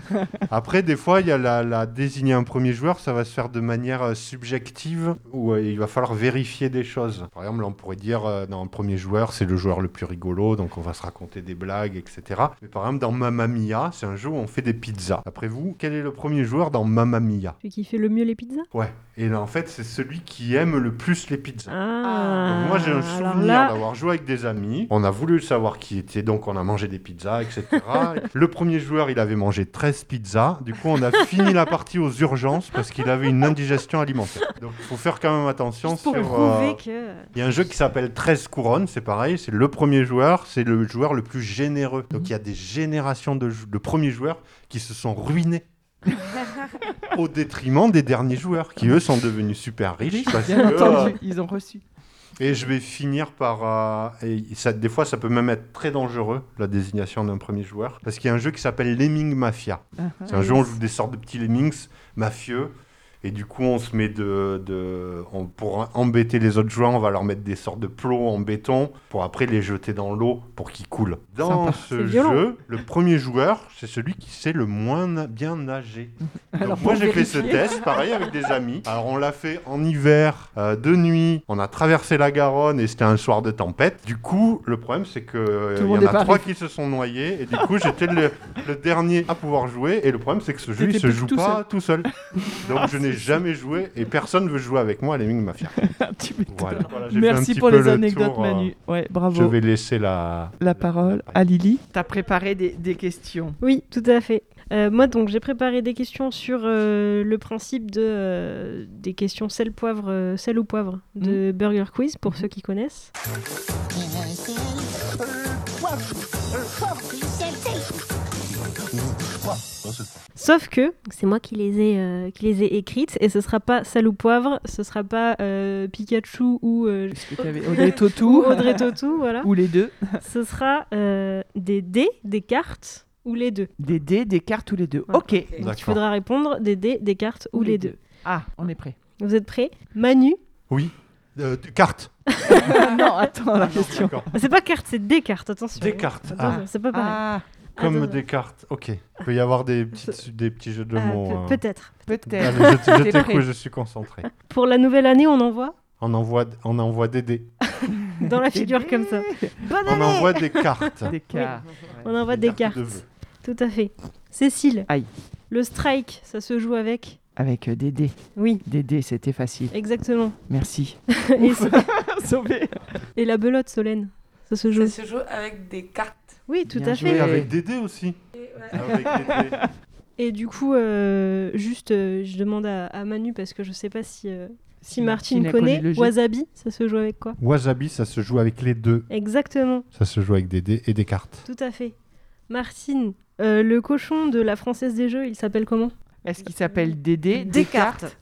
Voilà. Après, des fois, il y a la, la désigner un premier joueur, ça va se faire de manière euh, subjective, où euh, il va falloir vérifier des choses. Par exemple, on pourrait dire, euh, dans un premier joueur, c'est le joueur le plus rigolo, donc on va se raconter des blagues, etc. Mais par exemple, dans Mamma Mia, c'est un jeu où on fait des pizzas. Après vous, quel est le premier joueur dans Mamma Mia? Celui qui fait le mieux les pizzas? Ouais. Et là, en fait, c'est celui qui aime le plus les pizzas. Ah. Donc moi j'ai un souvenir là, d'avoir joué avec des amis. On a voulu savoir qui était, donc on a mangé des pizzas, etc. le premier joueur, il avait mangé 13 pizzas. Du coup, on a fini la partie aux urgences parce qu'il avait une indigestion alimentaire. Donc il faut faire quand même attention juste pour sur... prouver euh, que. Il y a un jeu qui s'appelle 13 couronnes, c'est pareil, c'est le premier joueur, c'est le joueur le plus généreux. Donc il y a des générations de, jou- de premiers joueurs qui se sont ruinés. au détriment des derniers joueurs qui eux sont devenus super riches parce Bien que, euh, ils ont reçu. Et je vais finir par. euh, et ça, des fois, ça peut même être très dangereux, la désignation d'un premier joueur. Parce qu'il y a un jeu qui s'appelle Lemming Mafia. C'est un jeu où on joue des sortes de petits lemmings mafieux. Et du coup, on se met de. de on- pour embêter les autres joueurs, on va leur mettre des sortes de plots en béton pour après les jeter dans l'eau pour qu'ils coulent. Dans Sympa. ce violent. jeu, le premier joueur, c'est celui qui sait le moins na- bien nager. Donc Alors, moi pour j'ai fait ce test, pareil avec des amis. Alors on l'a fait en hiver, euh, de nuit. On a traversé la Garonne et c'était un soir de tempête. Du coup, le problème c'est que euh, y en a trois qui se sont noyés et du coup j'étais le, le dernier à pouvoir jouer. Et le problème c'est que ce jeu il se joue pas seul. tout seul. Donc je n'ai ai jamais joué et personne veut jouer avec moi à Lemming Mafia. Tu. Voilà. Voilà, un Merci pour les le anecdotes, tour, euh, Manu. Ouais, bravo. Je vais laisser la, La parole à Lily. Tu as préparé des, des questions. Oui, tout à fait. Euh, moi, donc, j'ai préparé des questions sur euh, le principe de, euh, des questions sel, poivre, euh, sel ou poivre de Burger Quiz, pour ceux qui connaissent. Sauf que c'est moi qui les ai, euh, qui les ai écrites et ce sera pas sel ou poivre, ce sera pas euh, Pikachu ou, euh, Audrey ou Tautou Audrey Tautou, voilà. Ou les deux Ce sera euh, des dés, des cartes ou les deux. Des dés, des cartes ou les deux. Voilà. Ok. Donc il faudra répondre des dés, des cartes ou, les deux. Ah, on est prêt. Vous êtes prêts? Manu? Oui. Euh, carte. non, attends la question. D'accord. C'est pas cartes, c'est des cartes, attention. Des cartes. Ah, c'est pas pareil. Ah, comme Attends. des cartes. Ok. Il peut y avoir des, petites- des petits jeux de Ah, mots. hein. Peut-être. peut-être. Allez, je, je t'écoute, je suis concentré. Pour la nouvelle année, on envoie On envoie, on envoie des dés. dans la figure comme ça. Bonne On année envoie des cartes. Des cartes. On envoie Des des cartes cartes. de vœux. Tout à fait. Cécile. Aïe. Le strike, ça se joue avec Avec euh, des dés. Oui, Des dés, c'était facile. exactement. Merci. et, Sauvé. et la belote, Solène, ça se joue. Ça se joue avec des cartes. Oui, tout Bien à joué. fait. Et avec des dés aussi. Avec. Et du coup, euh, juste, euh, je demande à, à Manu parce que je sais pas si, euh, si Martine, connaît. Wasabi, ça se joue avec quoi? Wasabi, ça se joue avec les deux. Exactement, Ça se joue avec des dés et des cartes. tout à fait. Martine, euh, le cochon de la Française des Jeux, il s'appelle comment? Est-ce qu'il s'appelle Dédé? Descartes.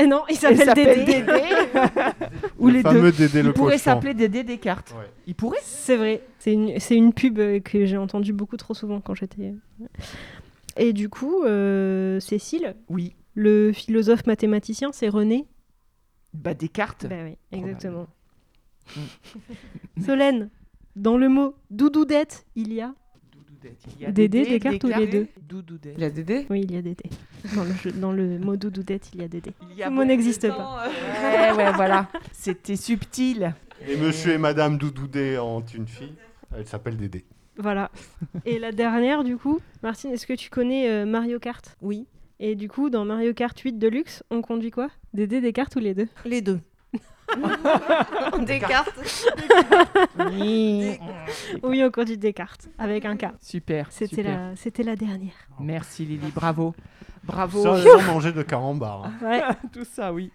Eh non, il s'appelle Dédé. Dédé. Ou le les deux. fameux Dédé le Il pourrait s'appeler Dédé Descartes. Ouais. Il pourrait C'est vrai, c'est une, c'est une pub euh, que j'ai entendue beaucoup trop souvent quand j'étais. Et du coup, euh, Cécile, Oui. le philosophe mathématicien, c'est René. Bah Descartes. Bah oui, exactement. Mm. Solène, dans le mot doudoudette, il y a. Doudoudette. Il y a Dédé, Dédé, Descartes ou les Descartes, deux Doudoudette. Il a des dés Oui, il y a des dés. Dans le, jeu- dans le mot doudoudette, il y a. Il y a Ce mot n'existe pas. temps, euh, Ouais, ouais, voilà. C'était subtil. Et monsieur et madame Doudoudé ont une fille. Elle s'appelle Dédé. Voilà. Et la dernière, du coup, Martine, est-ce que tu connais euh, Mario Kart? Oui, Et du coup, dans Mario Kart 8 Deluxe, on conduit quoi? Des dés, des cartes ou les deux? Les deux. Des cartes. Oui. Oui, on conduit des cartes, avec un K. Super. C'était la, c'était la dernière. Merci Lily, bravo. Bravo. Sans, euh, sans manger de carambar. hein. Ouais, tout ça, oui.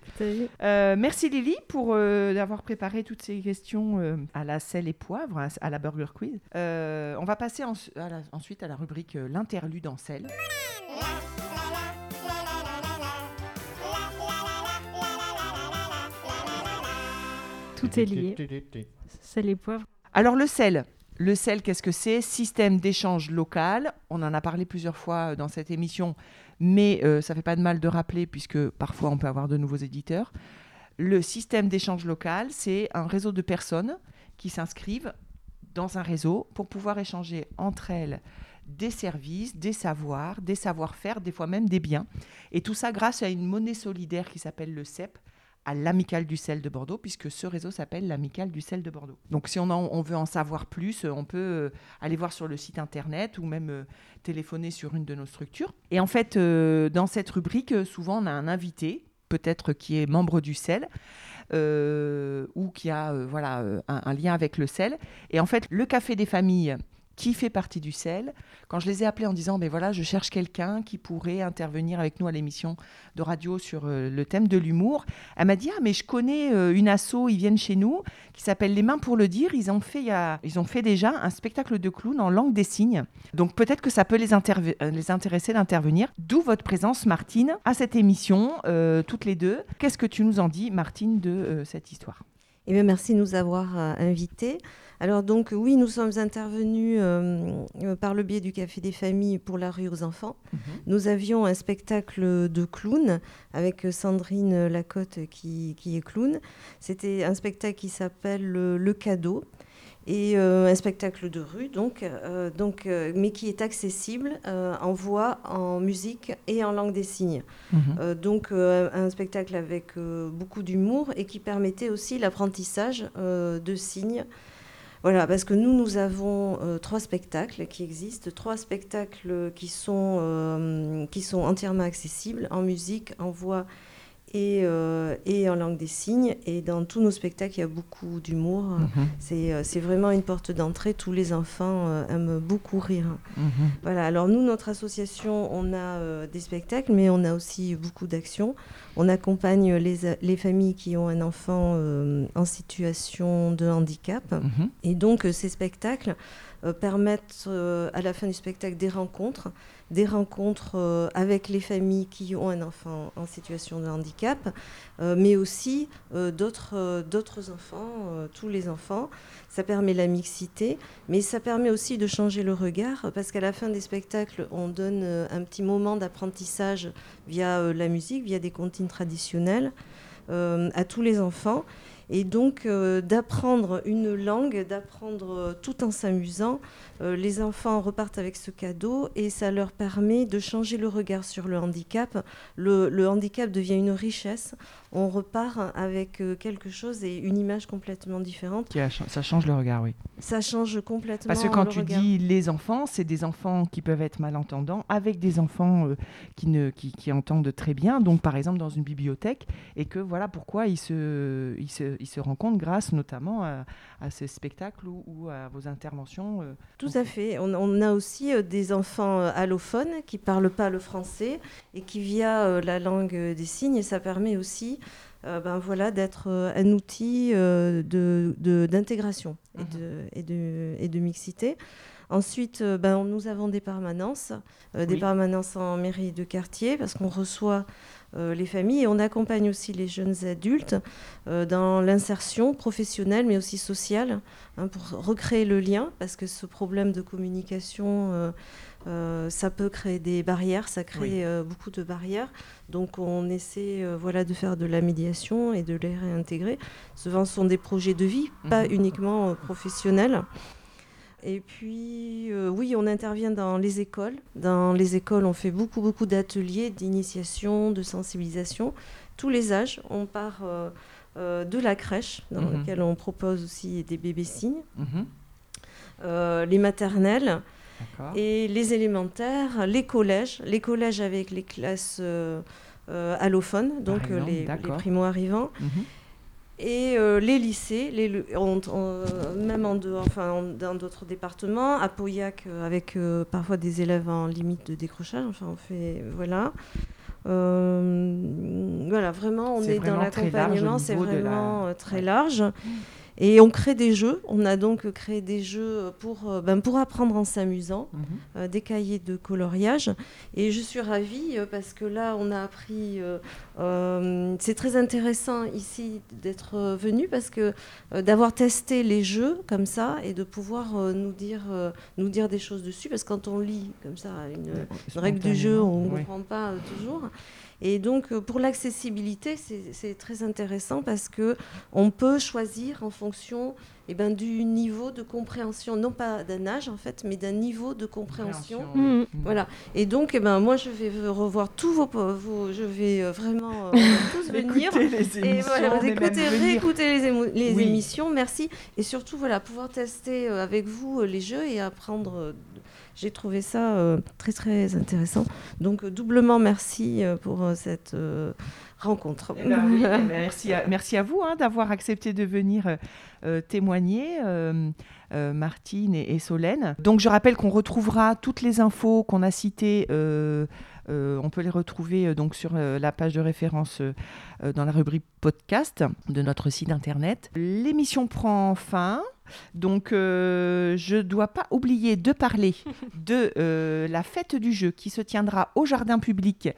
Euh, merci Lily pour euh, d'avoir préparé toutes ces questions euh, à la sel et poivre, à, à la Burger Quiz. Euh, on va passer en- à la- ensuite à la rubrique euh, l'interlude en sel. Tout est lié. C'est les poivres. Alors le sel. Le sel, qu'est-ce que c'est? Système d'échange local. On en a parlé plusieurs fois euh, dans cette émission, mais euh, ça fait pas de mal de rappeler puisque parfois on peut avoir de nouveaux éditeurs. Le système d'échange local, c'est un réseau de personnes qui s'inscrivent dans un réseau pour pouvoir échanger entre elles des services, des savoirs, des savoir-faire, des fois même des biens. Et tout ça grâce à une monnaie solidaire qui s'appelle le CEP, à l'Amicale du sel de Bordeaux, puisque ce réseau s'appelle l'Amicale du sel de Bordeaux. Donc si on, veut en savoir plus, euh, on peut euh, aller voir sur le site internet ou même euh, téléphoner sur une de nos structures. Et en fait, dans cette rubrique, souvent on a un invité, peut-être qui est membre du sel, ou qui a voilà, un, un lien avec le sel. Et en fait, le Café des familles qui fait partie du sel, quand je les ai appelés en disant, ben voilà, je cherche quelqu'un qui pourrait intervenir avec nous à l'émission de radio sur euh, le thème de l'humour, elle m'a dit, ah mais je connais euh, une asso, ils viennent chez nous, qui s'appelle Les Mains pour le dire, ils ont, fait, ils ont fait déjà un spectacle de clown en langue des signes, donc peut-être que ça peut les, euh, intéresser d'intervenir, d'où votre présence Martine à cette émission, toutes les deux. Qu'est-ce que tu nous en dis Martine de cette histoire? Eh bien, merci de nous avoir invités. Alors donc oui, nous sommes intervenus euh, euh, par le biais du Café des Familles pour la rue aux enfants. Nous avions un spectacle de clown avec Sandrine Lacotte qui, qui est clown. C'était un spectacle qui s'appelle euh, Le Cadeau et euh, un spectacle de rue donc, euh, donc euh, mais qui est accessible en voix, en musique et en langue des signes. Euh, donc un spectacle avec beaucoup d'humour et qui permettait aussi l'apprentissage de signes Voilà, parce que nous, nous avons euh, trois spectacles qui existent, trois spectacles qui sont, euh, qui sont entièrement accessibles en musique, en voix et, euh, et en langue des signes. Et dans tous nos spectacles, il y a beaucoup d'humour. Mhm. C'est, euh, c'est vraiment une porte d'entrée. Tous les enfants euh, aiment beaucoup rire. Mhm. Voilà, alors nous, notre association, on a euh, des spectacles, mais on a aussi beaucoup d'actions. On accompagne les, familles qui ont un enfant en situation de handicap. Mhm. Et donc, ces spectacles permettent euh, à la fin du spectacle des rencontres, des rencontres euh, avec les familles qui ont un enfant en situation de handicap, euh, mais aussi euh, d'autres euh, d'autres enfants, euh, tous les enfants. Ça permet la mixité, mais ça permet aussi de changer le regard, parce qu'à la fin des spectacles, on donne euh, un petit moment d'apprentissage via euh, la musique, via des comptines traditionnelles euh, à tous les enfants. Et donc euh, d'apprendre une langue, d'apprendre euh, tout en s'amusant. Euh, les enfants repartent avec ce cadeau et ça leur permet de changer le regard sur le handicap. Le, le handicap devient une richesse. On repart avec euh, quelque chose et une image complètement différente. Qui a cha- Ça change le regard, oui. Ça change complètement Parce que quand le tu regard. dis les enfants, c'est des enfants qui peuvent être malentendants avec des enfants euh, qui, ne, qui, qui entendent très bien. Donc, par exemple, dans une bibliothèque. Et que voilà pourquoi ils se, ils se, ils se rencontrent grâce notamment à, à ces spectacles ou, ou à vos interventions. euh. Tout à fait. On, on a aussi euh, des enfants allophones qui parlent pas le français et qui via la langue des signes, ça permet aussi euh, ben voilà, d'être euh, un outil euh, de- de- d'intégration Mhm. et, de, et, de, et de mixité. Ensuite, ben, nous avons des permanences, des permanences en mairie de quartier, parce qu'on reçoit les familles et on accompagne aussi les jeunes adultes dans l'insertion professionnelle, mais aussi sociale, hein, pour recréer le lien, parce que ce problème de communication, euh, ça peut créer des barrières, ça crée Oui. euh, beaucoup de barrières. Donc on essaie euh, voilà, de faire de la médiation et de les réintégrer. Souvent, ce sont des projets de vie, pas Mhm. uniquement professionnels. Et puis, oui, on intervient dans les écoles. Dans les écoles, on fait beaucoup, beaucoup d'ateliers d'initiation, de sensibilisation. Tous les âges. On part de la crèche, dans Mhm. laquelle on propose aussi des bébés signes, Mhm. les maternelles. Et les élémentaires, les collèges. Les collèges avec les classes euh, euh, allophones, donc euh, exemple, les, les primo-arrivants. Mhm. Et euh, les lycées, les, le- on- on- même en dehors, enfin, en- dans d'autres départements, à Pauillac, euh, avec euh, parfois des élèves en limite de décrochage, enfin on fait, voilà. Voilà, vraiment, on est dans vraiment très l'accompagnement, c'est de la- vraiment très large. Et on crée des jeux, on a donc créé des jeux pour, euh, ben, pour apprendre en s'amusant Mhm. euh, des cahiers de coloriage. Et je suis ravie euh, parce que là, on a appris. euh, euh, c'est très intéressant ici d'être venu parce que d'avoir testé les jeux comme ça et de pouvoir nous, dire, nous dire des choses dessus. Parce que quand on lit comme ça une, une règle du jeu, on ne Oui. comprend pas toujours. Et donc, euh, pour l'accessibilité, c'est très intéressant parce que on peut choisir en fonction eh ben, du niveau de compréhension, non pas d'un âge en fait, mais d'un niveau de compréhension. Mhm. Mhm. Voilà. Et donc, eh ben, moi, je vais revoir tous vos, je vais euh, vraiment euh, tous venir. Écoutez les Et émissions, voilà, venir. réécouter les, émo- les Oui. émissions, merci. Et surtout, voilà, pouvoir tester euh, avec vous euh, les jeux et apprendre. J'ai trouvé ça euh, très très intéressant. Donc euh, doublement merci pour cette rencontre. Eh ben oui, merci, à, merci à vous hein, d'avoir accepté de venir euh, témoigner, euh, euh, Martine et, et Solène. Donc je rappelle qu'on retrouvera toutes les infos qu'on a citées. on peut les retrouver donc sur la page de référence dans la rubrique podcast de notre site internet. L'émission prend fin. Donc, euh, je ne dois pas oublier de parler de euh, la fête du jeu qui se tiendra au jardin public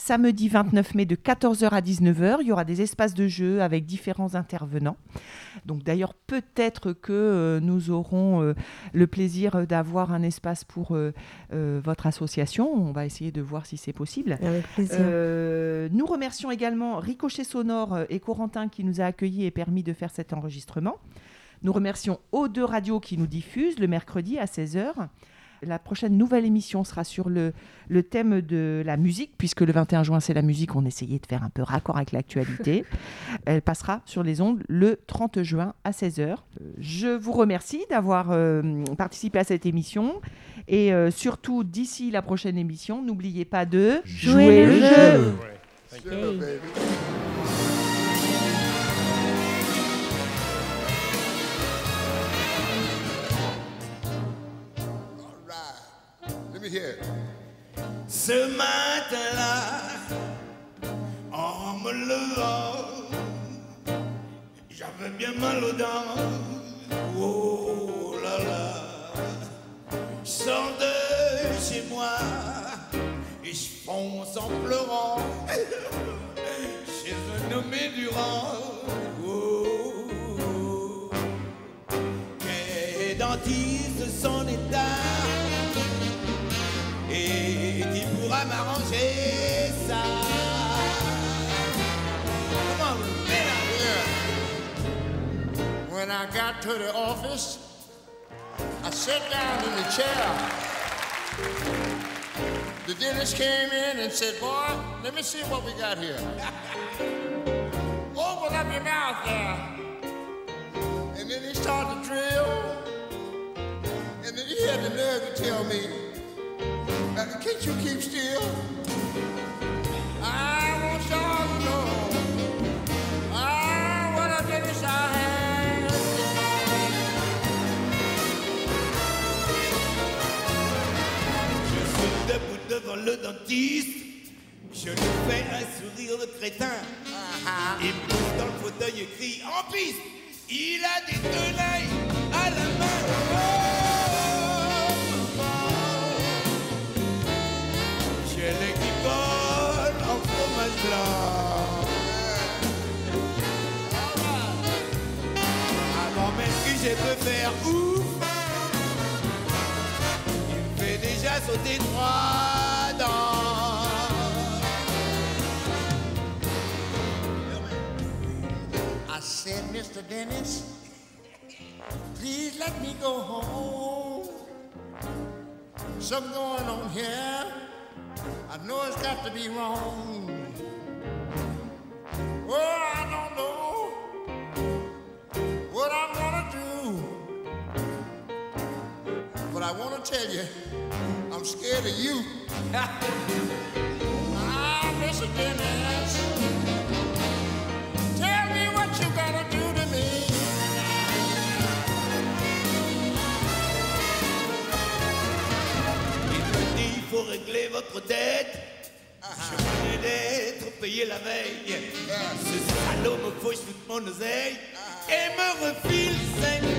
samedi 29 mai de 14h à 19h. Il y aura des espaces de jeu avec différents intervenants. Donc d'ailleurs, peut-être que euh, nous aurons euh, le plaisir d'avoir un espace pour euh, euh, votre association. On va essayer de voir si c'est possible. Avec plaisir. Euh, nous remercions également Ricochet Sonore et Corentin qui nous a accueillis et permis de faire cet enregistrement. Nous remercions O2 Radio qui nous diffuse le mercredi à 16h. La prochaine nouvelle émission sera sur le, le thème de la musique, puisque le 21 juin, c'est la musique. On essayait de faire un peu raccord avec l'actualité. Elle passera sur les ondes le 30 juin à 16h. Je vous remercie d'avoir euh, participé à cette émission. Et euh, surtout, d'ici la prochaine émission, n'oubliez pas de Jouer le jeu. Ce matin-là, en me levant, j'avais bien mal aux dents. Oh là là, je de chez moi et je fonce en pleurant chez un nommé Durand. When I got to the office, I sat down in the chair. The dentist came in and said, Boy, let me see what we got here. Open up your mouth there. And then he started to drill. And then he had the nerve to tell me, uh, Can't you keep still? I le dentiste. Je lui fais un sourire de crétin. Il me pousse dans le fauteuil et crie en piste. Il a des tenailles à la main. Oh, qui collent en fromage blanc. Avant même que j'ai pu faire ouf, il me fait déjà sauter trois Mr. Dennis, please let me go home. Something going on here. I know it's got to be wrong. Oh, I don't know what I'm gonna do. But I want to tell you, I'm scared of you. ah, Mr. Dennis. Payé la veille. Ce salaud me fauche toute mon oseille. Et me refile 50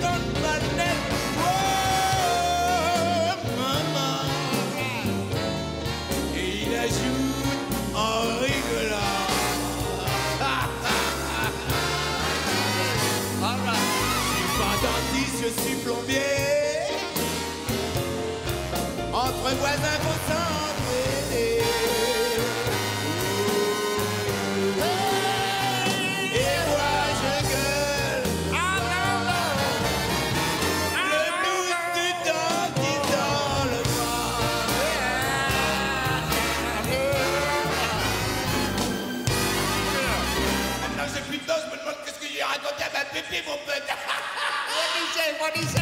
people better. what do you say? What do you say?